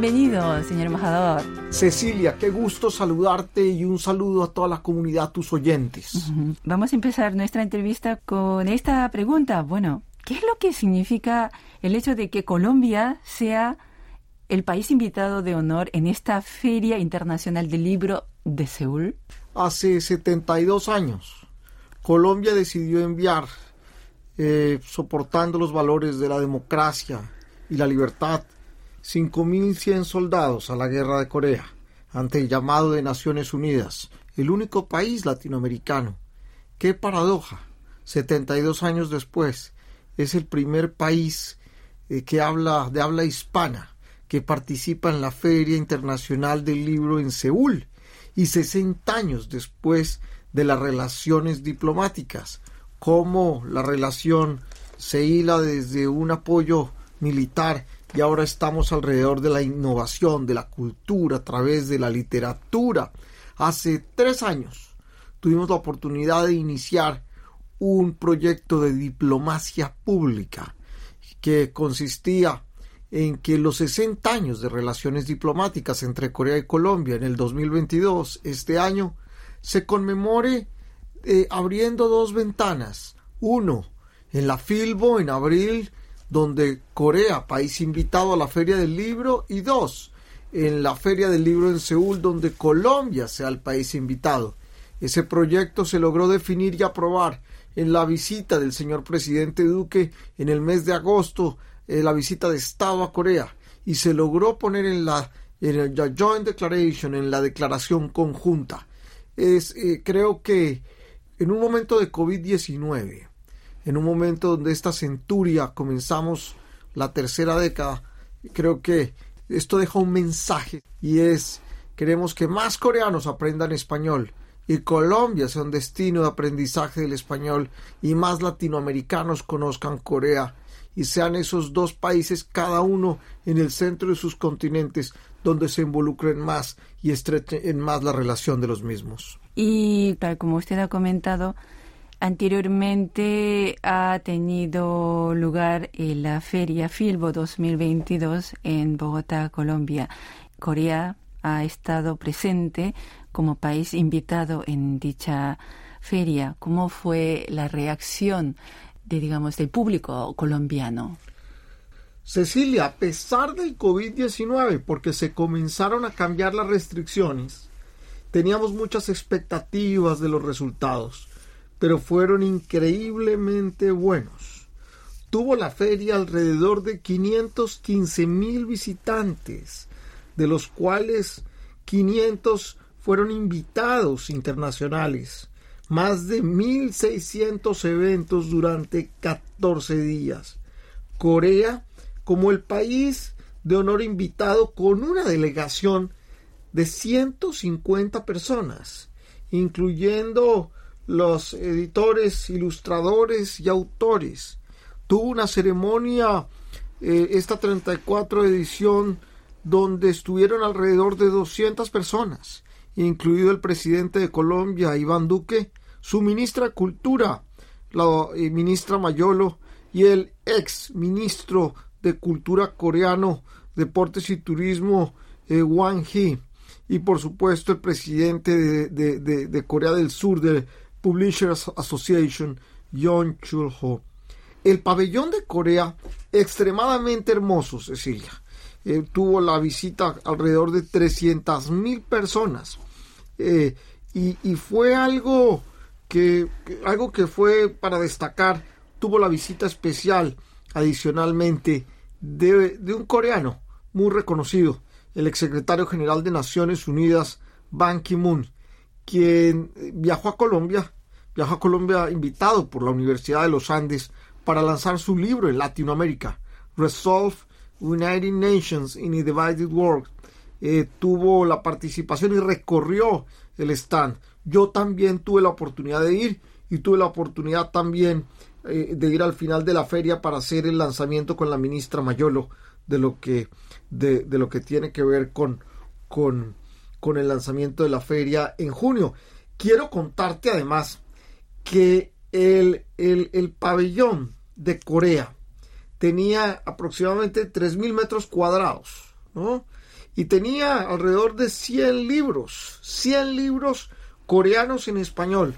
bienvenido, señor embajador. Cecilia, qué gusto saludarte y un saludo a toda la comunidad, tus oyentes. Vamos a empezar nuestra entrevista con esta pregunta. Bueno, ¿qué es lo que significa el hecho de que Colombia sea el país invitado de honor en esta Feria Internacional del Libro de Seúl? Hace 72 años, Colombia decidió enviar, eh, soportando los valores de la democracia y la libertad, 5.100 soldados a la guerra de Corea, ante el llamado de Naciones Unidas, el único país latinoamericano. ¡Qué paradoja! 72 años después, es el primer país eh, que habla de habla hispana que participa en la Feria Internacional del Libro en Seúl y 60 años después de las relaciones diplomáticas, cómo la relación se hila desde un apoyo militar y ahora estamos alrededor de la innovación, de la cultura, a través de la literatura. Hace tres años tuvimos la oportunidad de iniciar un proyecto de diplomacia pública que consistía en que los 60 años de relaciones diplomáticas entre Corea y Colombia en el 2022, este año, se conmemore eh, abriendo dos ventanas. Uno, en la Filbo en abril donde Corea, país invitado a la Feria del Libro, y dos, en la Feria del Libro en Seúl, donde Colombia sea el país invitado. Ese proyecto se logró definir y aprobar en la visita del señor presidente Duque en el mes de agosto, en la visita de Estado a Corea, y se logró poner en la, en Joint Declaration, en la declaración conjunta. Es, eh, creo que en un momento de COVID-19, en un momento donde esta centuria comenzamos la tercera década, creo que esto deja un mensaje y es queremos que más coreanos aprendan español y Colombia sea un destino de aprendizaje del español y más latinoamericanos conozcan Corea y sean esos dos países cada uno en el centro de sus continentes donde se involucren más y estrechen más la relación de los mismos. Y tal como usted ha comentado, Anteriormente ha tenido lugar la Feria Filbo 2022 en Bogotá, Colombia. Corea ha estado presente como país invitado en dicha feria. ¿Cómo fue la reacción de, digamos, del público colombiano? Cecilia, a pesar del COVID-19, porque se comenzaron a cambiar las restricciones, teníamos muchas expectativas de los resultados pero fueron increíblemente buenos. Tuvo la feria alrededor de 515 mil visitantes, de los cuales 500 fueron invitados internacionales, más de 1.600 eventos durante 14 días. Corea como el país de honor invitado con una delegación de 150 personas, incluyendo los editores, ilustradores y autores. Tuvo una ceremonia, eh, esta 34 edición, donde estuvieron alrededor de 200 personas, incluido el presidente de Colombia, Iván Duque, su ministra de Cultura, la eh, ministra Mayolo, y el ex ministro de Cultura coreano, Deportes y Turismo, eh, Wang Hee, y por supuesto el presidente de, de Corea del Sur, de Publishers Association, Yon Chul-ho. El pabellón de Corea, extremadamente hermoso, Cecilia. Eh, tuvo la visita alrededor de 300 mil personas. Eh, y, fue algo que, algo que fue para destacar. Tuvo la visita especial, adicionalmente, de, de un coreano muy reconocido, el exsecretario general de Naciones Unidas, Ban Ki-moon quien viajó a Colombia, viajó a Colombia invitado por la Universidad de los Andes para lanzar su libro en Latinoamérica, Resolve United Nations in a Divided World. Eh, tuvo la participación y recorrió el stand. Yo también tuve la oportunidad de ir y tuve la oportunidad también eh, de ir al final de la feria para hacer el lanzamiento con la ministra Mayolo de lo que, de, lo que tiene que ver con, con con el lanzamiento de la feria en junio. Quiero contarte además que el, el, pabellón de Corea tenía aproximadamente 3.000 metros cuadrados, ¿no? y tenía alrededor de 100 libros, 100 libros coreanos en español.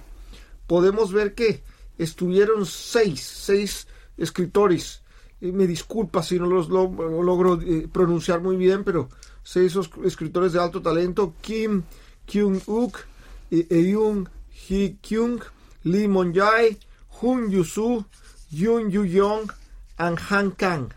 Podemos ver que estuvieron seis, seis escritores. me disculpa si no los logro eh, pronunciar muy bien, pero seis escritores de alto talento, Kim Kyung-uk, Eun Hee-kyung, Lee Mon-jae, Hun Yu-soo, Yoon Yu-yong y Han Kang.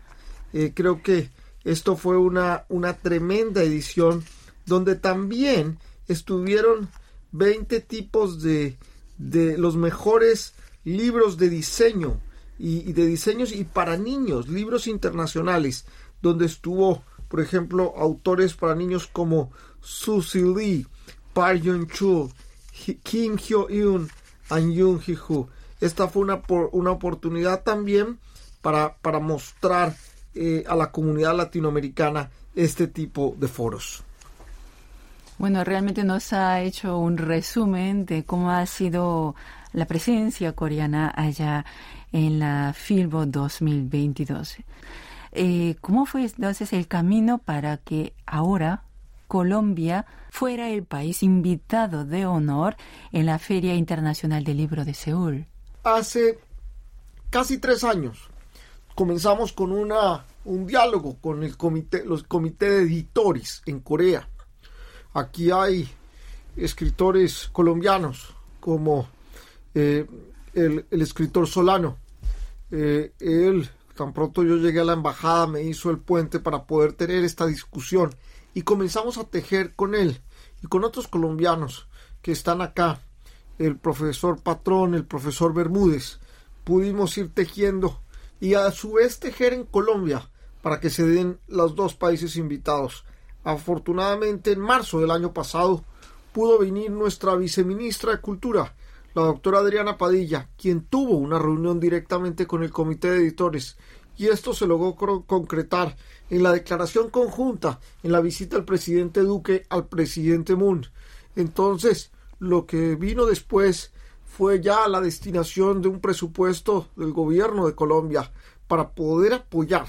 Eh, creo que esto fue una, una tremenda edición donde también estuvieron 20 tipos de, de los mejores libros de diseño y, de diseños y para niños, libros internacionales, donde estuvo, por ejemplo, autores para niños como Susie Lee, Park Yun-chul, Kim Hyo-eun y Yoon Hee-ho. Esta fue una, una oportunidad también para, para mostrar eh, a la comunidad latinoamericana este tipo de foros. Bueno, realmente nos ha hecho un resumen de cómo ha sido la presencia coreana allá en la Filbo 2022. Eh, ¿Cómo fue entonces el camino para que ahora Colombia fuera el país invitado de honor en la Feria Internacional del Libro de Seúl? Hace casi tres años comenzamos con una, un diálogo con el comité, los comités de editores en Corea Aquí hay escritores colombianos como eh, el, escritor Solano. Eh, él, tan pronto yo llegué a la embajada, me hizo el puente para poder tener esta discusión y comenzamos a tejer con él y con otros colombianos que están acá, el profesor Patrón, el profesor Bermúdez. Pudimos ir tejiendo y a su vez tejer en Colombia para que se den los dos países invitados. Afortunadamente, en marzo del año pasado pudo venir nuestra viceministra de Cultura, la doctora Adriana Padilla, quien tuvo una reunión directamente con el comité de editores, y esto se logró concretar en la declaración conjunta en la visita del presidente Duque al presidente Moon. Entonces, lo que vino después fue ya la destinación de un presupuesto del gobierno de Colombia para poder apoyar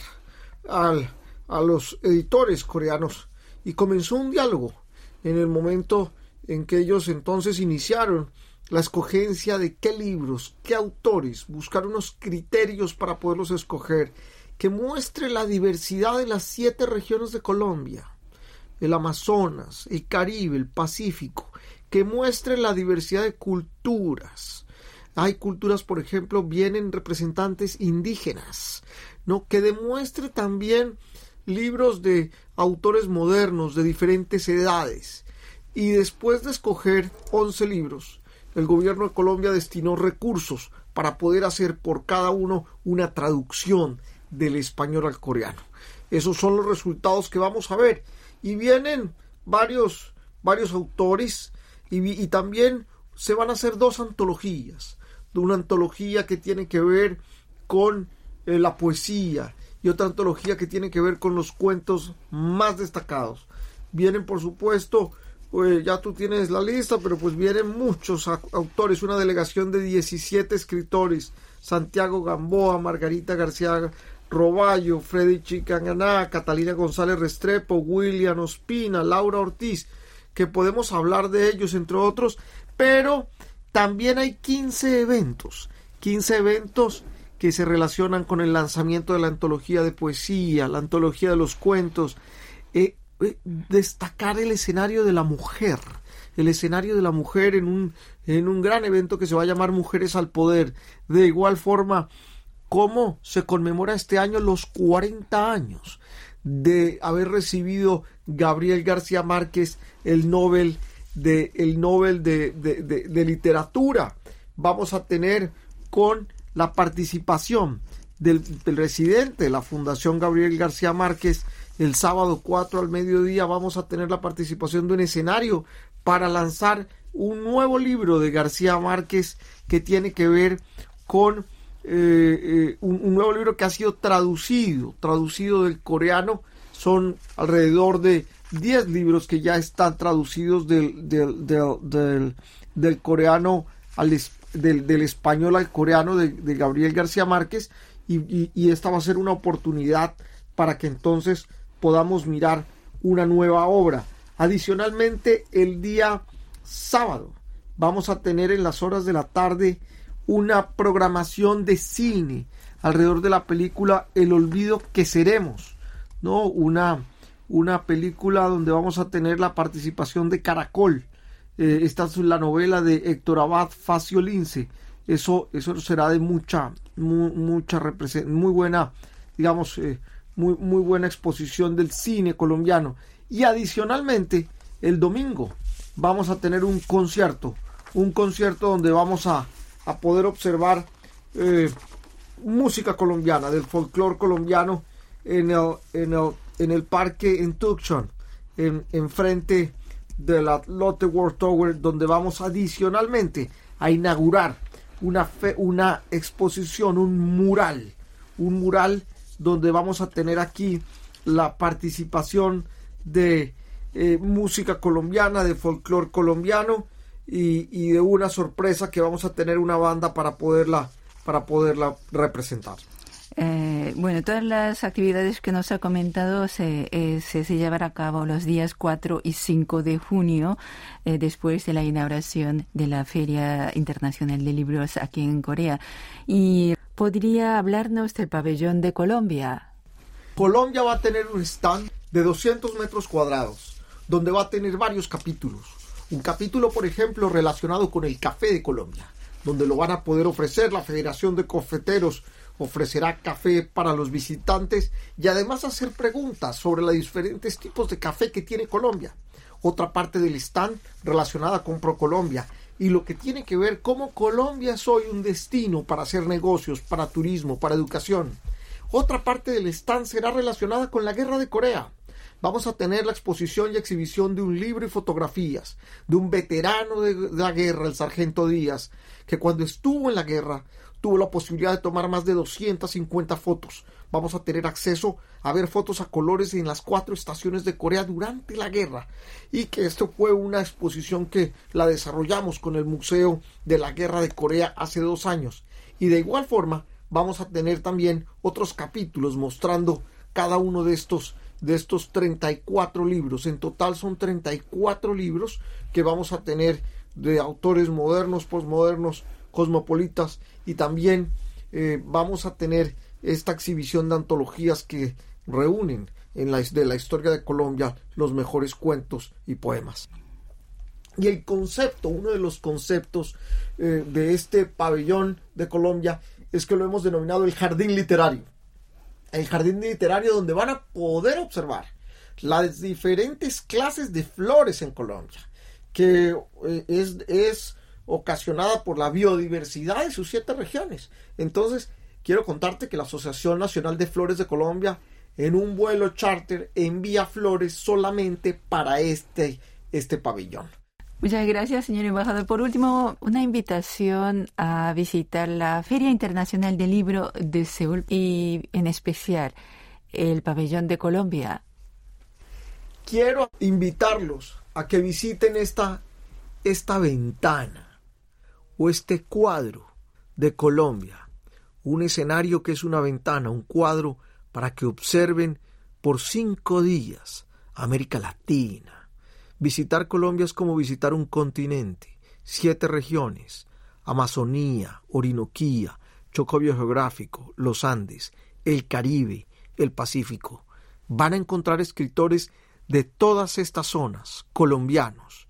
al, a los editores coreanos y comenzó un diálogo en el momento en que ellos entonces iniciaron la escogencia de qué libros, qué autores, buscar unos criterios para poderlos escoger, que muestre la diversidad de las siete regiones de Colombia, el Amazonas, el Caribe, el Pacífico, que muestre la diversidad de culturas. Hay culturas, por ejemplo, vienen representantes indígenas, ¿no? Que demuestre también libros de autores modernos de diferentes edades. Y después de escoger 11 libros, el gobierno de Colombia destinó recursos para poder hacer por cada uno una traducción del español al coreano. Esos son los resultados que vamos a ver. Y vienen varios, varios autores y, también se van a hacer dos antologías. Una antología que tiene que ver con eh, la poesía y otra antología que tiene que ver con los cuentos más destacados. Vienen, por supuesto, pues ya tú tienes la lista, pero pues vienen muchos autores, una delegación de 17 escritores, Santiago Gamboa, Margarita García Roballo, Freddy Chicanganá, Catalina González Restrepo, William Ospina, Laura Ortiz, que podemos hablar de ellos, entre otros, pero también hay 15 eventos, 15 eventos que se relacionan con el lanzamiento de la antología de poesía, la antología de los cuentos, eh, destacar el escenario de la mujer, el escenario de la mujer en un, en un gran evento que se va a llamar Mujeres al Poder. De igual forma, cómo se conmemora este año los 40 años de haber recibido Gabriel García Márquez el Nobel de, el Nobel de, de literatura. Vamos a tener con la participación del, residente de la Fundación Gabriel García Márquez el sábado 4 al mediodía vamos a tener la participación de un escenario para lanzar un nuevo libro de García Márquez que tiene que ver con eh, eh, un, nuevo libro que ha sido traducido, traducido del coreano. Son alrededor de 10 libros que ya están traducidos del, del, del, coreano al, del, español al coreano de, Gabriel García Márquez y, esta va a ser una oportunidad para que entonces podamos mirar una nueva obra. Adicionalmente, el día sábado vamos a tener en las horas de la tarde una programación de cine alrededor de la película El olvido que seremos, ¿no? Una, una película donde vamos a tener la participación de Caracol. Eh, esta es la novela de Héctor Abad Facio Lince. Eso, eso será de mucha, muy, mucha muy buena, digamos, eh, muy, muy buena exposición del cine colombiano. Y adicionalmente, el domingo vamos a tener un concierto, un concierto donde vamos a, a poder observar eh, música colombiana, del folclore colombiano en el, en el, en el parque en Tucson, en, frente de la Lotte World Tower, donde vamos adicionalmente a inaugurar una, una exposición, un mural, un mural donde vamos a tener aquí la participación de eh, música colombiana, de folclore colombiano y, y, de una sorpresa que vamos a tener una banda para poderla, para poderla representar. Eh, bueno, todas las actividades que nos ha comentado se, eh, se, llevarán a cabo los días 4 y 5 de junio, eh, después de la inauguración de la Feria Internacional de Libros aquí en Corea. ¿Y podría hablarnos del pabellón de Colombia? Colombia va a tener un stand de 200 metros cuadrados, donde va a tener varios capítulos. Un capítulo, por ejemplo, relacionado con el café de Colombia, donde lo van a poder ofrecer la Federación de Cofeteros ofrecerá café para los visitantes y además hacer preguntas sobre los diferentes tipos de café que tiene Colombia. Otra parte del stand relacionada con ProColombia y lo que tiene que ver cómo Colombia es hoy un destino para hacer negocios, para turismo, para educación. Otra parte del stand será relacionada con la guerra de Corea. Vamos a tener la exposición y exhibición de un libro y fotografías de un veterano de la guerra, el sargento Díaz, que cuando estuvo en la guerra tuvo la posibilidad de tomar más de 250 fotos. Vamos a tener acceso a ver fotos a colores en las cuatro estaciones de Corea durante la guerra. Y que esto fue una exposición que la desarrollamos con el Museo de la Guerra de Corea hace dos años. Y de igual forma vamos a tener también otros capítulos mostrando cada uno de estos de estos 34 libros. En total son 34 libros que vamos a tener de autores modernos, posmodernos, cosmopolitas y también eh, vamos a tener esta exhibición de antologías que reúnen en la, de la historia de Colombia los mejores cuentos y poemas. Y el concepto, uno de los conceptos eh, de este pabellón de Colombia es que lo hemos denominado el jardín literario. El jardín literario donde van a poder observar las diferentes clases de flores en Colombia, que eh, es, es ocasionada por la biodiversidad de sus siete regiones. Entonces, quiero contarte que la Asociación Nacional de Flores de Colombia en un vuelo charter envía flores solamente para este, este pabellón. Muchas gracias, señor embajador. Por último, una invitación a visitar la Feria Internacional del Libro de Seúl y en especial el pabellón de Colombia. Quiero invitarlos a que visiten esta, esta ventana o este cuadro de Colombia, un escenario que es una ventana, un cuadro para que observen por cinco días América Latina. Visitar Colombia es como visitar un continente, siete regiones, Amazonía, Orinoquía, Chocobio Geográfico, los Andes, el Caribe, el Pacífico. Van a encontrar escritores de todas estas zonas, colombianos.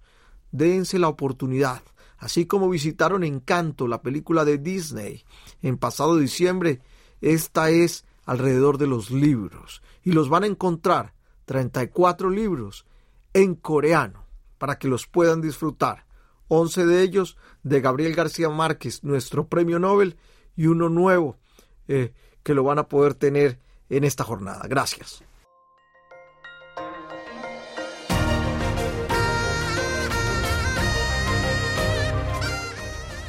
Dense la oportunidad así como visitaron Encanto, la película de Disney, en pasado diciembre, esta es alrededor de los libros, y los van a encontrar 34 libros en coreano, para que los puedan disfrutar. 11 de ellos de Gabriel García Márquez, nuestro premio Nobel, y uno nuevo eh, que lo van a poder tener en esta jornada. Gracias.